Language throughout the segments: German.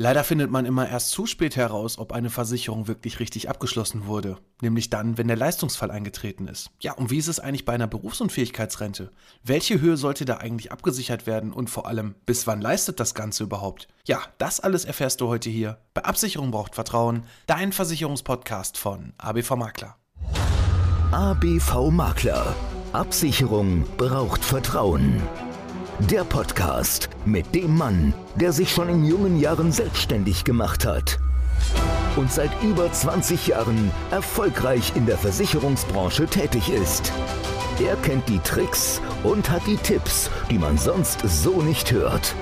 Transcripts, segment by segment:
Leider findet man immer erst zu spät heraus, ob eine Versicherung wirklich richtig abgeschlossen wurde, nämlich dann, wenn der Leistungsfall eingetreten ist. Ja, und wie ist es eigentlich bei einer Berufsunfähigkeitsrente? Welche Höhe sollte da eigentlich abgesichert werden und vor allem, bis wann leistet das Ganze überhaupt? Ja, das alles erfährst du heute hier bei Absicherung braucht Vertrauen, dein Versicherungspodcast von ABV Makler. ABV Makler. Absicherung braucht Vertrauen. Der Podcast mit dem Mann, der sich schon in jungen Jahren selbstständig gemacht hat und seit über 20 Jahren erfolgreich in der Versicherungsbranche tätig ist. Er kennt die Tricks und hat die Tipps, die man sonst so nicht hört.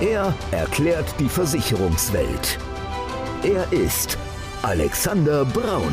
Er erklärt die Versicherungswelt. Er ist Alexander Braun.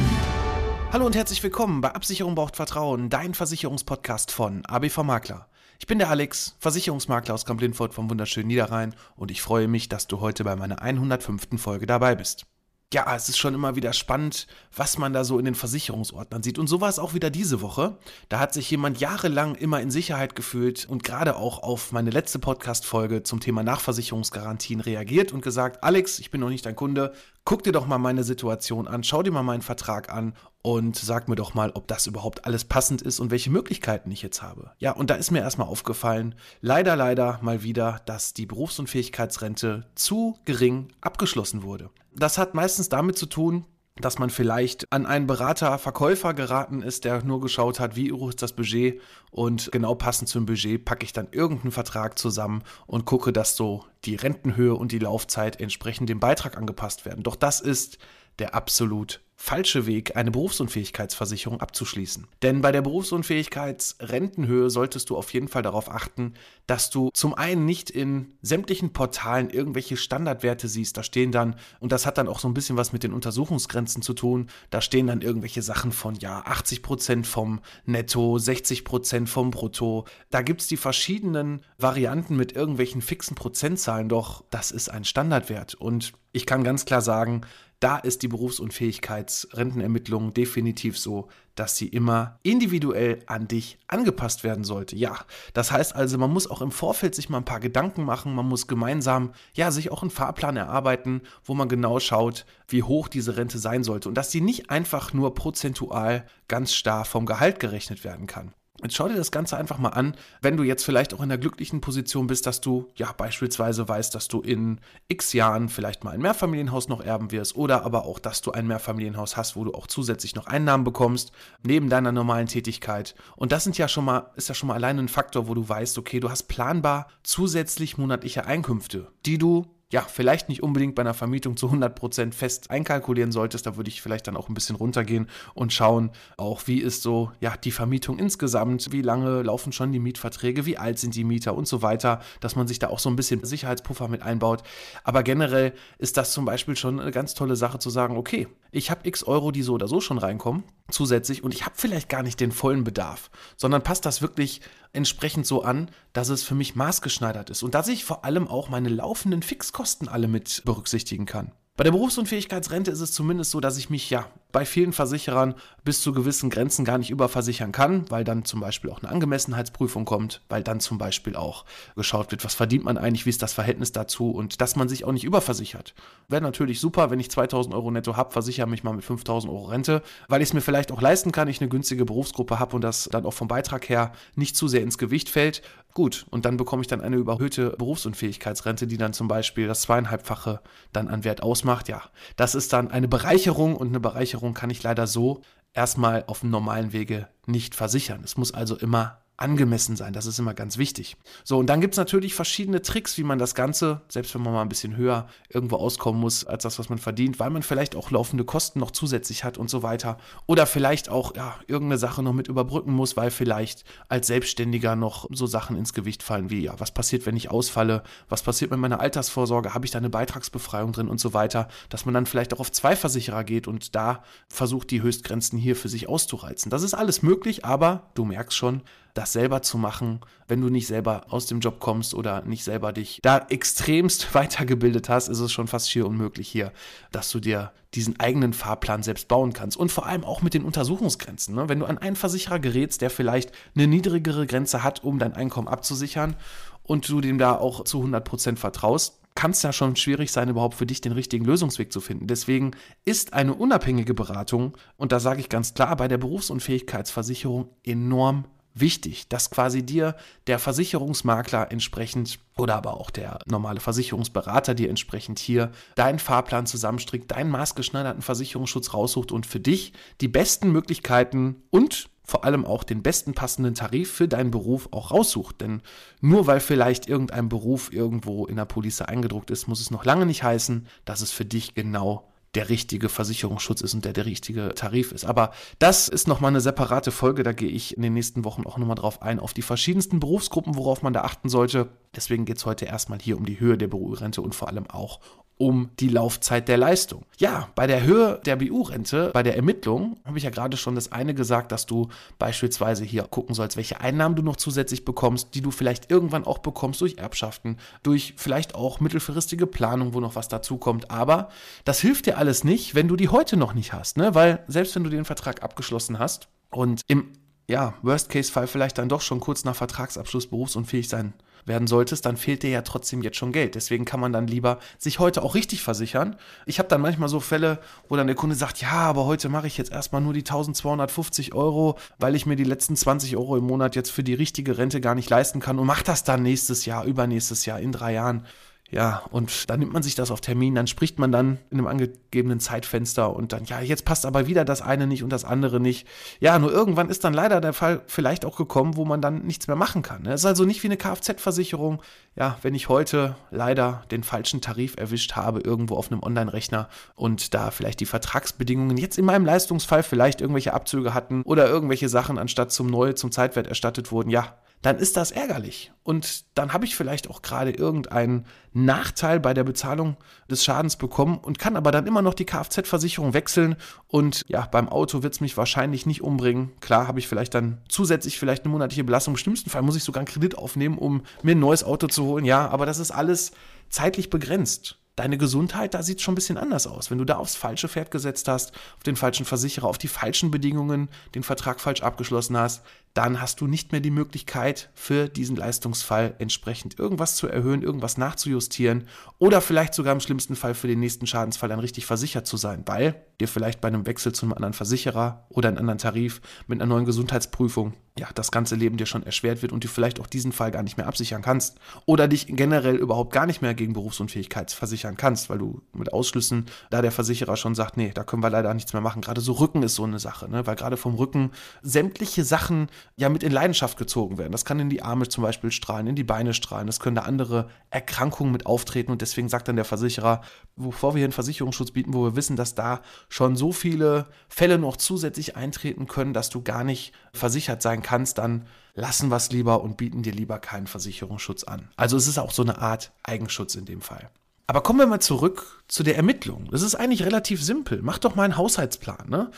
Hallo und herzlich willkommen bei Absicherung braucht Vertrauen, dein Versicherungspodcast von ABV Makler. Ich bin der Alex, Versicherungsmakler aus Kamp-Lindfort vom wunderschönen Niederrhein und ich freue mich, dass du heute bei meiner 105. Folge dabei bist. Ja, es ist schon immer wieder spannend, was man da so in den Versicherungsordnern sieht. Und so war es auch wieder diese Woche. Da hat sich jemand jahrelang immer in Sicherheit gefühlt und gerade auch auf meine letzte Podcast-Folge zum Thema Nachversicherungsgarantien reagiert und gesagt, Alex, ich bin noch nicht dein Kunde, guck dir doch mal meine Situation an, schau dir mal meinen Vertrag an und sag mir doch mal, ob das überhaupt alles passend ist und welche Möglichkeiten ich jetzt habe. Ja, und da ist mir erstmal aufgefallen, leider, leider mal wieder, dass die Berufsunfähigkeitsrente zu gering abgeschlossen wurde. Das hat meistens damit zu tun, dass man vielleicht an einen Berater, Verkäufer geraten ist, der nur geschaut hat, wie hoch ist das Budget und genau passend zum Budget packe ich dann irgendeinen Vertrag zusammen und gucke, dass so die Rentenhöhe und die Laufzeit entsprechend dem Beitrag angepasst werden. Doch das ist der absolut falsche Weg, eine Berufsunfähigkeitsversicherung abzuschließen. Denn bei der Berufsunfähigkeitsrentenhöhe solltest du auf jeden Fall darauf achten, dass du zum einen nicht in sämtlichen Portalen irgendwelche Standardwerte siehst. Da stehen dann, und das hat dann auch so ein bisschen was mit den Untersuchungsgrenzen zu tun, da stehen dann irgendwelche Sachen von, ja, 80 Prozent vom Netto, 60 Prozent vom Brutto. Da gibt es die verschiedenen Varianten mit irgendwelchen fixen Prozentzahlen, doch das ist ein Standardwert. Und ich kann ganz klar sagen, da ist die Berufsunfähigkeitsrentenermittlung definitiv so, dass sie immer individuell an dich angepasst werden sollte. Ja, das heißt also, man muss auch im Vorfeld sich mal ein paar Gedanken machen, man muss gemeinsam, ja, sich auch einen Fahrplan erarbeiten, wo man genau schaut, wie hoch diese Rente sein sollte und dass sie nicht einfach nur prozentual ganz starr vom Gehalt gerechnet werden kann. Jetzt schau dir das Ganze einfach mal an, wenn du jetzt vielleicht auch in der glücklichen Position bist, dass du ja beispielsweise weißt, dass du in x Jahren vielleicht mal ein Mehrfamilienhaus noch erben wirst oder aber auch, dass du ein Mehrfamilienhaus hast, wo du auch zusätzlich noch Einnahmen bekommst, neben deiner normalen Tätigkeit. Und das sind ja schon mal, ist ja schon mal alleine ein Faktor, wo du weißt, okay, du hast planbar zusätzlich monatliche Einkünfte, die du ja, vielleicht nicht unbedingt bei einer Vermietung zu 100% fest einkalkulieren solltest. Da würde ich vielleicht dann auch ein bisschen runtergehen und schauen, auch wie ist so, ja, die Vermietung insgesamt, wie lange laufen schon die Mietverträge, wie alt sind die Mieter und so weiter, dass man sich da auch so ein bisschen Sicherheitspuffer mit einbaut. Aber generell ist das zum Beispiel schon eine ganz tolle Sache zu sagen, okay, ich habe x Euro, die so oder so schon reinkommen, zusätzlich und ich habe vielleicht gar nicht den vollen Bedarf, sondern passt das wirklich entsprechend so an, dass es für mich maßgeschneidert ist und dass ich vor allem auch meine laufenden Fixkosten alle mit berücksichtigen kann. Bei der Berufsunfähigkeitsrente ist es zumindest so, dass ich mich ja bei vielen Versicherern bis zu gewissen Grenzen gar nicht überversichern kann, weil dann zum Beispiel auch eine Angemessenheitsprüfung kommt, weil dann zum Beispiel auch geschaut wird, was verdient man eigentlich, wie ist das Verhältnis dazu und dass man sich auch nicht überversichert. Wäre natürlich super, wenn ich 2000 Euro netto habe, versichere mich mal mit 5000 Euro Rente, weil ich es mir vielleicht auch leisten kann, ich eine günstige Berufsgruppe habe und das dann auch vom Beitrag her nicht zu sehr ins Gewicht fällt. Gut, und dann bekomme ich dann eine überhöhte Berufsunfähigkeitsrente, die dann zum Beispiel das zweieinhalbfache dann an Wert ausmacht. Ja, das ist dann eine Bereicherung und eine Bereicherung kann ich leider so erstmal auf dem normalen Wege nicht versichern. Es muss also immer angemessen sein. Das ist immer ganz wichtig. So, und dann gibt es natürlich verschiedene Tricks, wie man das Ganze, selbst wenn man mal ein bisschen höher irgendwo auskommen muss als das, was man verdient, weil man vielleicht auch laufende Kosten noch zusätzlich hat und so weiter. Oder vielleicht auch ja, irgendeine Sache noch mit überbrücken muss, weil vielleicht als Selbstständiger noch so Sachen ins Gewicht fallen wie, ja, was passiert, wenn ich ausfalle? Was passiert mit meiner Altersvorsorge? Habe ich da eine Beitragsbefreiung drin und so weiter? Dass man dann vielleicht auch auf zwei Versicherer geht und da versucht, die Höchstgrenzen hier für sich auszureizen. Das ist alles möglich, aber du merkst schon, das selber zu machen, wenn du nicht selber aus dem Job kommst oder nicht selber dich da extremst weitergebildet hast, ist es schon fast schier unmöglich hier, dass du dir diesen eigenen Fahrplan selbst bauen kannst. Und vor allem auch mit den Untersuchungsgrenzen. Ne? Wenn du an einen Versicherer gerätst, der vielleicht eine niedrigere Grenze hat, um dein Einkommen abzusichern und du dem da auch zu 100% vertraust, kann es ja schon schwierig sein, überhaupt für dich den richtigen Lösungsweg zu finden. Deswegen ist eine unabhängige Beratung, und da sage ich ganz klar, bei der Berufsunfähigkeitsversicherung enorm wichtig, dass quasi dir der Versicherungsmakler entsprechend oder aber auch der normale Versicherungsberater dir entsprechend hier deinen Fahrplan zusammenstrickt, deinen maßgeschneiderten Versicherungsschutz raussucht und für dich die besten Möglichkeiten und vor allem auch den besten passenden Tarif für deinen Beruf auch raussucht. Denn nur weil vielleicht irgendein Beruf irgendwo in der Police eingedruckt ist, muss es noch lange nicht heißen, dass es für dich genau der richtige Versicherungsschutz ist und der der richtige Tarif ist. Aber das ist nochmal eine separate Folge, da gehe ich in den nächsten Wochen auch nochmal drauf ein, auf die verschiedensten Berufsgruppen, worauf man da achten sollte. Deswegen geht es heute erstmal hier um die Höhe der BU-Rente und vor allem auch um die Laufzeit der Leistung. Ja, bei der Höhe der BU-Rente, bei der Ermittlung, habe ich ja gerade schon das eine gesagt, dass du beispielsweise hier gucken sollst, welche Einnahmen du noch zusätzlich bekommst, die du vielleicht irgendwann auch bekommst durch Erbschaften, durch vielleicht auch mittelfristige Planung, wo noch was dazukommt. Aber das hilft dir alles nicht, wenn du die heute noch nicht hast, ne? Weil selbst wenn du den Vertrag abgeschlossen hast und im ja, Worst-Case-Fall vielleicht dann doch schon kurz nach Vertragsabschluss berufsunfähig sein werden solltest, dann fehlt dir ja trotzdem jetzt schon Geld. Deswegen kann man dann lieber sich heute auch richtig versichern. Ich habe dann manchmal so Fälle, wo dann der Kunde sagt, ja, aber heute mache ich jetzt erstmal nur die 1250 Euro, weil ich mir die letzten 20 Euro im Monat jetzt für die richtige Rente gar nicht leisten kann und mache das dann nächstes Jahr, übernächstes Jahr, in drei Jahren. Ja, und dann nimmt man sich das auf Termin, dann spricht man dann in einem angegebenen Zeitfenster und dann, ja, jetzt passt aber wieder das eine nicht und das andere nicht. Ja, nur irgendwann ist dann leider der Fall vielleicht auch gekommen, wo man dann nichts mehr machen kann. Es ist also nicht wie eine Kfz-Versicherung. Ja, wenn ich heute leider den falschen Tarif erwischt habe, irgendwo auf einem Online-Rechner und da vielleicht die Vertragsbedingungen jetzt in meinem Leistungsfall vielleicht irgendwelche Abzüge hatten oder irgendwelche Sachen anstatt zum Neu, zum Zeitwert erstattet wurden, ja, dann ist das ärgerlich. Und dann habe ich vielleicht auch gerade irgendeinen Nachteil bei der Bezahlung des Schadens bekommen und kann aber dann immer noch die Kfz-Versicherung wechseln. Und ja, beim Auto wird es mich wahrscheinlich nicht umbringen. Klar habe ich vielleicht dann zusätzlich vielleicht eine monatliche Belastung. Im schlimmsten Fall muss ich sogar einen Kredit aufnehmen, um mir ein neues Auto zu holen. Ja, aber das ist alles zeitlich begrenzt deine Gesundheit, da sieht es schon ein bisschen anders aus. Wenn du da aufs falsche Pferd gesetzt hast, auf den falschen Versicherer, auf die falschen Bedingungen, den Vertrag falsch abgeschlossen hast, dann hast du nicht mehr die Möglichkeit, für diesen Leistungsfall entsprechend irgendwas zu erhöhen, irgendwas nachzujustieren oder vielleicht sogar im schlimmsten Fall für den nächsten Schadensfall dann richtig versichert zu sein, weil dir vielleicht bei einem Wechsel zu einem anderen Versicherer oder einem anderen Tarif mit einer neuen Gesundheitsprüfung ja, das ganze Leben dir schon erschwert wird und du vielleicht auch diesen Fall gar nicht mehr absichern kannst oder dich generell überhaupt gar nicht mehr gegen Berufsunfähigkeit versichern kannst, weil du mit Ausschlüssen, da der Versicherer schon sagt, nee, da können wir leider nichts mehr machen. Gerade so Rücken ist so eine Sache, ne? weil gerade vom Rücken sämtliche Sachen ja mit in Leidenschaft gezogen werden. Das kann in die Arme zum Beispiel strahlen, in die Beine strahlen, es können da andere Erkrankungen mit auftreten und deswegen sagt dann der Versicherer, bevor wir hier einen Versicherungsschutz bieten, wo wir wissen, dass da schon so viele Fälle noch zusätzlich eintreten können, dass du gar nicht versichert sein kannst, dann lassen wir es lieber und bieten dir lieber keinen Versicherungsschutz an. Also es ist auch so eine Art Eigenschutz in dem Fall. Aber kommen wir mal zurück zu der Ermittlung. Das ist eigentlich relativ simpel. Mach doch mal einen Haushaltsplan. Ne?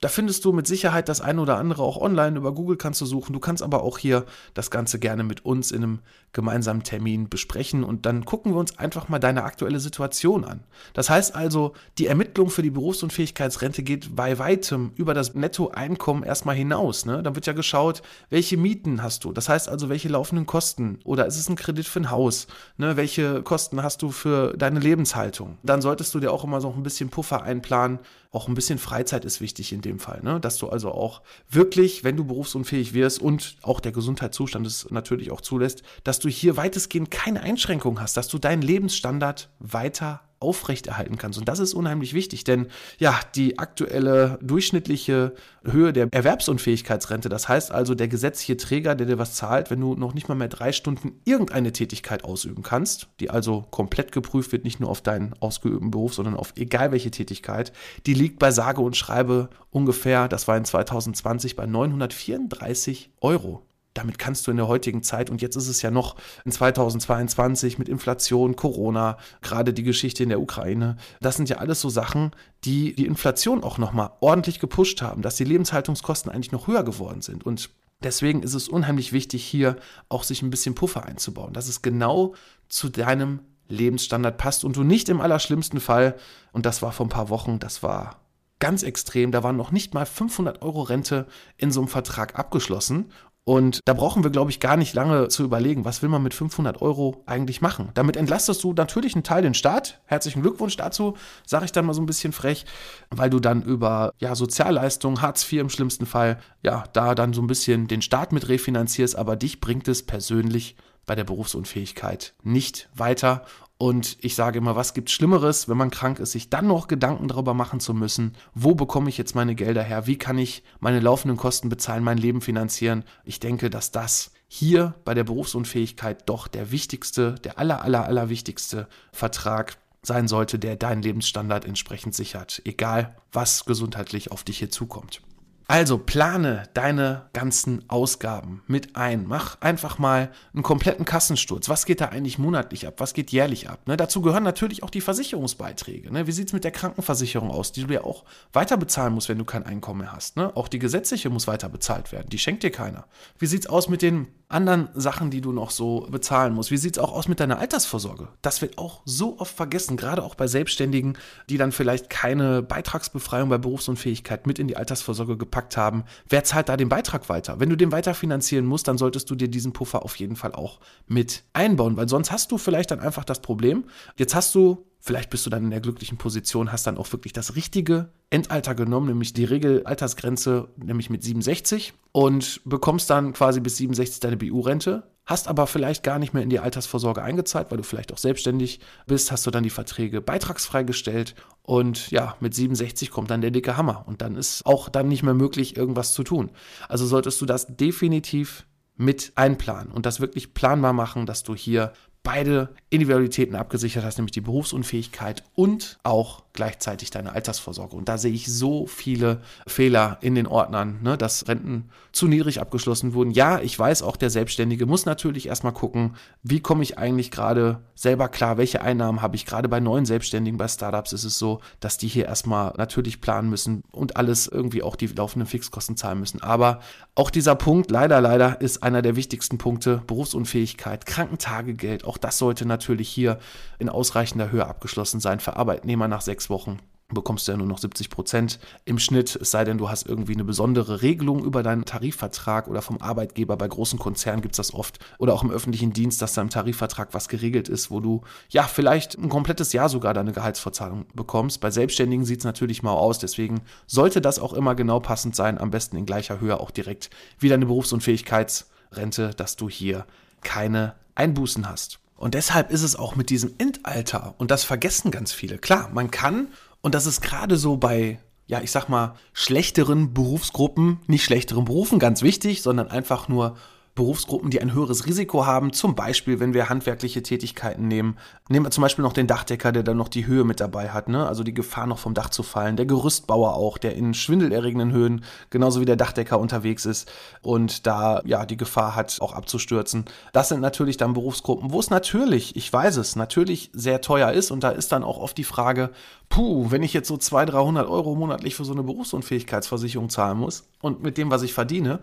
Da findest du mit Sicherheit das eine oder andere auch online. Über Google kannst du suchen. Du kannst aber auch hier das Ganze gerne mit uns in einem gemeinsamen Termin besprechen und dann gucken wir uns einfach mal deine aktuelle Situation an. Das heißt also, die Ermittlung für die Berufsunfähigkeitsrente geht bei weitem über das Nettoeinkommen erstmal hinaus. Ne? Dann wird ja geschaut, welche Mieten hast du. Das heißt also, welche laufenden Kosten oder ist es ein Kredit für ein Haus? Ne? Welche Kosten hast du für deine Lebenshaltung? Dann dann solltest du dir auch immer so ein bisschen Puffer einplanen. Auch ein bisschen Freizeit ist wichtig in dem Fall, ne? dass du also auch wirklich, wenn du berufsunfähig wirst und auch der Gesundheitszustand es natürlich auch zulässt, dass du hier weitestgehend keine Einschränkung hast, dass du deinen Lebensstandard weiter aufrechterhalten kannst. Und das ist unheimlich wichtig, denn ja, die aktuelle durchschnittliche Höhe der Erwerbsunfähigkeitsrente, das heißt also der gesetzliche Träger, der dir was zahlt, wenn du noch nicht mal mehr drei Stunden irgendeine Tätigkeit ausüben kannst, die also komplett geprüft wird, nicht nur auf deinen ausgeübten Beruf, sondern auf egal welche Tätigkeit, die liegt bei sage und schreibe ungefähr, das war in 2020 bei 934 Euro damit kannst du in der heutigen Zeit, und jetzt ist es ja noch in 2022 mit Inflation, Corona, gerade die Geschichte in der Ukraine, das sind ja alles so Sachen, die die Inflation auch nochmal ordentlich gepusht haben, dass die Lebenshaltungskosten eigentlich noch höher geworden sind. Und deswegen ist es unheimlich wichtig, hier auch sich ein bisschen Puffer einzubauen, dass es genau zu deinem Lebensstandard passt und du nicht im allerschlimmsten Fall, und das war vor ein paar Wochen, das war ganz extrem, da waren noch nicht mal 500 Euro Rente in so einem Vertrag abgeschlossen und da brauchen wir, glaube ich, gar nicht lange zu überlegen, was will man mit 500 Euro eigentlich machen. Damit entlastest du natürlich einen Teil den Staat. Herzlichen Glückwunsch dazu, sage ich dann mal so ein bisschen frech, weil du dann über ja, Sozialleistungen, Hartz IV im schlimmsten Fall, ja, da dann so ein bisschen den Staat mit refinanzierst, aber dich bringt es persönlich bei der Berufsunfähigkeit nicht weiter. Und ich sage immer, was gibt Schlimmeres, wenn man krank ist, sich dann noch Gedanken darüber machen zu müssen, wo bekomme ich jetzt meine Gelder her, wie kann ich meine laufenden Kosten bezahlen, mein Leben finanzieren. Ich denke, dass das hier bei der Berufsunfähigkeit doch der wichtigste, der aller, aller, aller wichtigste Vertrag sein sollte, der deinen Lebensstandard entsprechend sichert, egal was gesundheitlich auf dich hier zukommt. Also plane deine ganzen Ausgaben mit ein. Mach einfach mal einen kompletten Kassensturz. Was geht da eigentlich monatlich ab? Was geht jährlich ab? Ne, dazu gehören natürlich auch die Versicherungsbeiträge. Ne? Wie sieht es mit der Krankenversicherung aus, die du ja auch weiter bezahlen musst, wenn du kein Einkommen mehr hast? Ne? Auch die gesetzliche muss weiter bezahlt werden. Die schenkt dir keiner. Wie sieht es aus mit den anderen Sachen, die du noch so bezahlen musst? Wie sieht es auch aus mit deiner Altersvorsorge? Das wird auch so oft vergessen, gerade auch bei Selbstständigen, die dann vielleicht keine Beitragsbefreiung bei Berufsunfähigkeit mit in die Altersvorsorge gepackt haben. Wer zahlt da den Beitrag weiter? Wenn du den weiter finanzieren musst, dann solltest du dir diesen Puffer auf jeden Fall auch mit einbauen, weil sonst hast du vielleicht dann einfach das Problem, jetzt hast du Vielleicht bist du dann in der glücklichen Position, hast dann auch wirklich das richtige Endalter genommen, nämlich die Regelaltersgrenze, nämlich mit 67 und bekommst dann quasi bis 67 deine BU-Rente, hast aber vielleicht gar nicht mehr in die Altersvorsorge eingezahlt, weil du vielleicht auch selbstständig bist, hast du dann die Verträge beitragsfrei gestellt und ja, mit 67 kommt dann der dicke Hammer und dann ist auch dann nicht mehr möglich, irgendwas zu tun. Also solltest du das definitiv mit einplanen und das wirklich planbar machen, dass du hier beide Individualitäten abgesichert hast, nämlich die Berufsunfähigkeit und auch gleichzeitig deine Altersvorsorge. Und da sehe ich so viele Fehler in den Ordnern, ne, dass Renten zu niedrig abgeschlossen wurden. Ja, ich weiß, auch der Selbstständige muss natürlich erstmal gucken, wie komme ich eigentlich gerade selber klar, welche Einnahmen habe ich. Gerade bei neuen Selbstständigen, bei Startups ist es so, dass die hier erstmal natürlich planen müssen und alles irgendwie auch die laufenden Fixkosten zahlen müssen. Aber auch dieser Punkt, leider, leider, ist einer der wichtigsten Punkte. Berufsunfähigkeit, Krankentagegeld, auch das sollte natürlich hier in ausreichender Höhe abgeschlossen sein für Arbeitnehmer nach sechs Wochen bekommst du ja nur noch 70 Prozent im Schnitt, es sei denn, du hast irgendwie eine besondere Regelung über deinen Tarifvertrag oder vom Arbeitgeber. Bei großen Konzernen gibt es das oft oder auch im öffentlichen Dienst, dass da im Tarifvertrag was geregelt ist, wo du ja vielleicht ein komplettes Jahr sogar deine Gehaltsverzahlung bekommst. Bei Selbstständigen sieht es natürlich mal aus, deswegen sollte das auch immer genau passend sein, am besten in gleicher Höhe auch direkt wie deine Berufsunfähigkeitsrente, dass du hier keine Einbußen hast. Und deshalb ist es auch mit diesem Endalter, und das vergessen ganz viele. Klar, man kann, und das ist gerade so bei, ja, ich sag mal, schlechteren Berufsgruppen, nicht schlechteren Berufen, ganz wichtig, sondern einfach nur Berufsgruppen, die ein höheres Risiko haben. Zum Beispiel, wenn wir handwerkliche Tätigkeiten nehmen. Nehmen wir zum Beispiel noch den Dachdecker, der dann noch die Höhe mit dabei hat, ne? also die Gefahr noch vom Dach zu fallen. Der Gerüstbauer auch, der in schwindelerregenden Höhen genauso wie der Dachdecker unterwegs ist und da ja die Gefahr hat, auch abzustürzen. Das sind natürlich dann Berufsgruppen, wo es natürlich, ich weiß es, natürlich sehr teuer ist und da ist dann auch oft die Frage, puh, wenn ich jetzt so 200, 300 Euro monatlich für so eine Berufsunfähigkeitsversicherung zahlen muss und mit dem, was ich verdiene,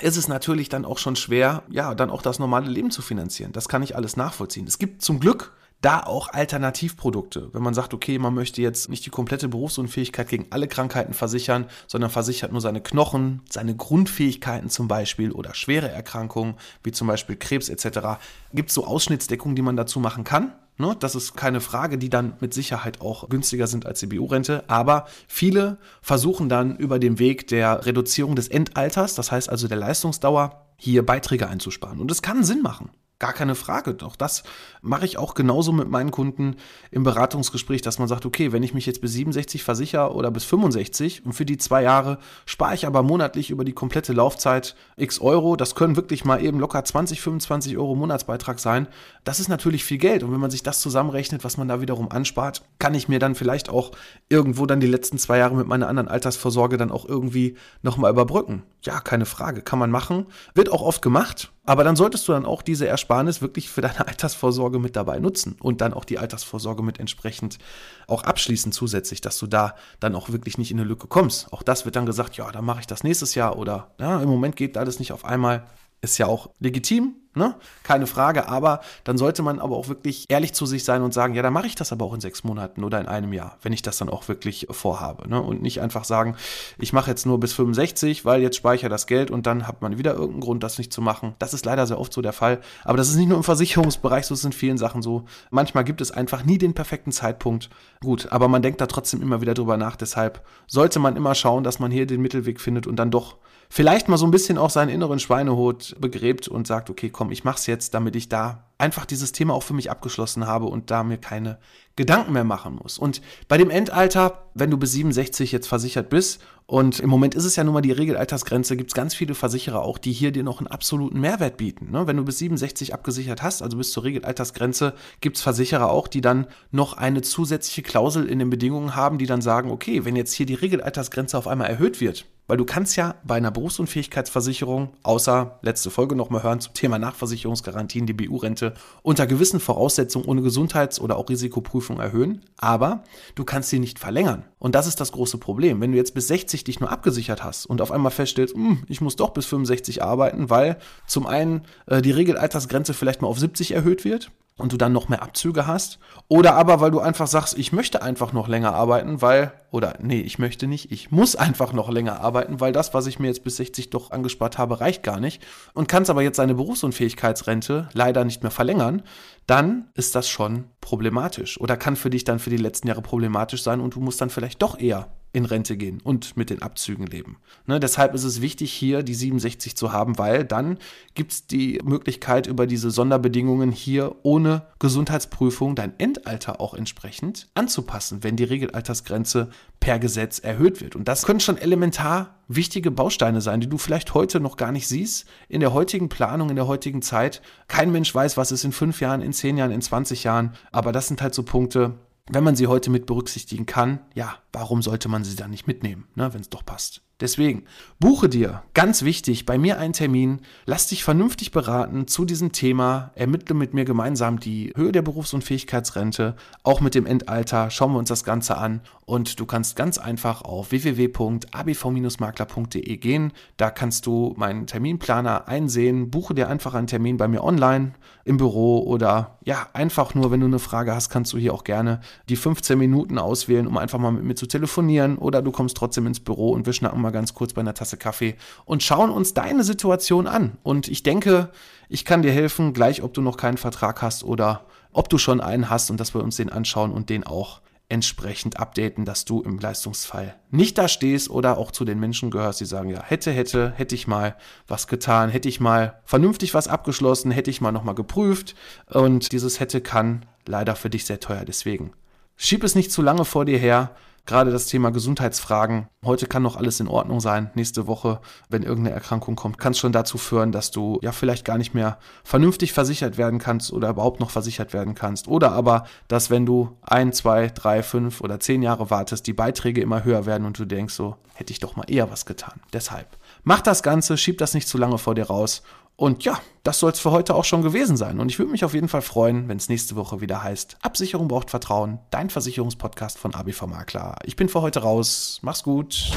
ist es natürlich dann auch schon schwer, ja, dann auch das normale Leben zu finanzieren. Das kann ich alles nachvollziehen. Es gibt zum Glück da auch Alternativprodukte. Wenn man sagt, okay, man möchte jetzt nicht die komplette Berufsunfähigkeit gegen alle Krankheiten versichern, sondern versichert nur seine Knochen, seine Grundfähigkeiten zum Beispiel oder schwere Erkrankungen, wie zum Beispiel Krebs etc., gibt es so Ausschnittsdeckungen, die man dazu machen kann. Ne, das ist keine Frage, die dann mit Sicherheit auch günstiger sind als die BU-Rente. Aber viele versuchen dann über den Weg der Reduzierung des Endalters, das heißt also der Leistungsdauer, hier Beiträge einzusparen. Und es kann Sinn machen. Gar keine Frage. Doch das mache ich auch genauso mit meinen Kunden im Beratungsgespräch, dass man sagt, okay, wenn ich mich jetzt bis 67 versichere oder bis 65 und für die zwei Jahre spare ich aber monatlich über die komplette Laufzeit x Euro, das können wirklich mal eben locker 20, 25 Euro Monatsbeitrag sein. Das ist natürlich viel Geld. Und wenn man sich das zusammenrechnet, was man da wiederum anspart, kann ich mir dann vielleicht auch irgendwo dann die letzten zwei Jahre mit meiner anderen Altersvorsorge dann auch irgendwie nochmal überbrücken. Ja, keine Frage. Kann man machen. Wird auch oft gemacht. Aber dann solltest du dann auch diese Ersparnis wirklich für deine Altersvorsorge mit dabei nutzen und dann auch die Altersvorsorge mit entsprechend auch abschließen zusätzlich, dass du da dann auch wirklich nicht in eine Lücke kommst. Auch das wird dann gesagt, ja, dann mache ich das nächstes Jahr oder ja, im Moment geht alles nicht auf einmal. Ist ja auch legitim, Ne? Keine Frage, aber dann sollte man aber auch wirklich ehrlich zu sich sein und sagen, ja, dann mache ich das aber auch in sechs Monaten oder in einem Jahr, wenn ich das dann auch wirklich vorhabe. Ne? Und nicht einfach sagen, ich mache jetzt nur bis 65, weil jetzt speichere das Geld und dann hat man wieder irgendeinen Grund, das nicht zu machen. Das ist leider sehr oft so der Fall. Aber das ist nicht nur im Versicherungsbereich, so ist es in vielen Sachen so. Manchmal gibt es einfach nie den perfekten Zeitpunkt. Gut, aber man denkt da trotzdem immer wieder drüber nach. Deshalb sollte man immer schauen, dass man hier den Mittelweg findet und dann doch vielleicht mal so ein bisschen auch seinen inneren Schweinehut begräbt und sagt, okay, komm, ich mach's jetzt, damit ich da einfach dieses Thema auch für mich abgeschlossen habe und da mir keine Gedanken mehr machen muss. Und bei dem Endalter, wenn du bis 67 jetzt versichert bist, und im Moment ist es ja nun mal die Regelaltersgrenze, gibt es ganz viele Versicherer auch, die hier dir noch einen absoluten Mehrwert bieten. Ne? Wenn du bis 67 abgesichert hast, also bis zur Regelaltersgrenze, gibt es Versicherer auch, die dann noch eine zusätzliche Klausel in den Bedingungen haben, die dann sagen, okay, wenn jetzt hier die Regelaltersgrenze auf einmal erhöht wird, weil du kannst ja bei einer Berufsunfähigkeitsversicherung, außer letzte Folge nochmal hören zum Thema Nachversicherungsgarantien, die BU-Rente, unter gewissen Voraussetzungen ohne Gesundheits- oder auch Risikoprüfung erhöhen, aber du kannst sie nicht verlängern. Und das ist das große Problem. Wenn du jetzt bis 60 dich nur abgesichert hast und auf einmal feststellst, hm, ich muss doch bis 65 arbeiten, weil zum einen äh, die Regelaltersgrenze vielleicht mal auf 70 erhöht wird und du dann noch mehr Abzüge hast. Oder aber, weil du einfach sagst, ich möchte einfach noch länger arbeiten, weil, oder nee, ich möchte nicht, ich muss einfach noch länger arbeiten, weil das, was ich mir jetzt bis 60 doch angespart habe, reicht gar nicht. Und kannst aber jetzt deine Berufsunfähigkeitsrente leider nicht mehr verlängern, dann ist das schon problematisch. Oder kann für dich dann für die letzten Jahre problematisch sein und du musst dann vielleicht doch eher in Rente gehen und mit den Abzügen leben. Ne, deshalb ist es wichtig, hier die 67 zu haben, weil dann gibt es die Möglichkeit, über diese Sonderbedingungen hier ohne Gesundheitsprüfung dein Endalter auch entsprechend anzupassen, wenn die Regelaltersgrenze per Gesetz erhöht wird. Und das können schon elementar wichtige Bausteine sein, die du vielleicht heute noch gar nicht siehst, in der heutigen Planung, in der heutigen Zeit. Kein Mensch weiß, was ist in fünf Jahren, in zehn Jahren, in 20 Jahren, aber das sind halt so Punkte, wenn man sie heute mit berücksichtigen kann, ja, warum sollte man sie dann nicht mitnehmen, ne, wenn es doch passt? Deswegen, buche dir, ganz wichtig, bei mir einen Termin, lass dich vernünftig beraten zu diesem Thema, ermittle mit mir gemeinsam die Höhe der Berufsunfähigkeitsrente, auch mit dem Endalter, schauen wir uns das Ganze an. Und du kannst ganz einfach auf www.abv-makler.de gehen, da kannst du meinen Terminplaner einsehen, buche dir einfach einen Termin bei mir online, im Büro oder ja, einfach nur, wenn du eine Frage hast, kannst du hier auch gerne die 15 Minuten auswählen, um einfach mal mit mir zu telefonieren. Oder du kommst trotzdem ins Büro und wir schnacken mal ganz kurz bei einer Tasse Kaffee und schauen uns deine Situation an. Und ich denke, ich kann dir helfen, gleich ob du noch keinen Vertrag hast oder ob du schon einen hast und dass wir uns den anschauen und den auch entsprechend updaten, dass du im Leistungsfall nicht da stehst oder auch zu den Menschen gehörst, die sagen, ja, hätte, hätte, hätte ich mal was getan, hätte ich mal vernünftig was abgeschlossen, hätte ich mal nochmal geprüft und dieses hätte kann leider für dich sehr teuer. Deswegen schieb es nicht zu lange vor dir her, Gerade das Thema Gesundheitsfragen. Heute kann noch alles in Ordnung sein. Nächste Woche, wenn irgendeine Erkrankung kommt, kann es schon dazu führen, dass du ja vielleicht gar nicht mehr vernünftig versichert werden kannst oder überhaupt noch versichert werden kannst. Oder aber, dass wenn du ein, zwei, drei, fünf oder zehn Jahre wartest, die Beiträge immer höher werden und du denkst so, hätte ich doch mal eher was getan. Deshalb, mach das Ganze, schieb das nicht zu lange vor dir raus und ja, das soll es für heute auch schon gewesen sein. Und ich würde mich auf jeden Fall freuen, wenn es nächste Woche wieder heißt, Absicherung braucht Vertrauen, dein Versicherungspodcast von ABV Makler. Ich bin für heute raus. Mach's gut.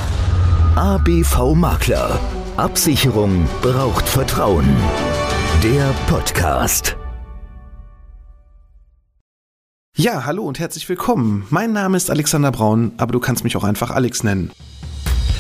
ABV Makler. Absicherung braucht Vertrauen. Der Podcast. Ja, hallo und herzlich willkommen. Mein Name ist Alexander Braun, aber du kannst mich auch einfach Alex nennen.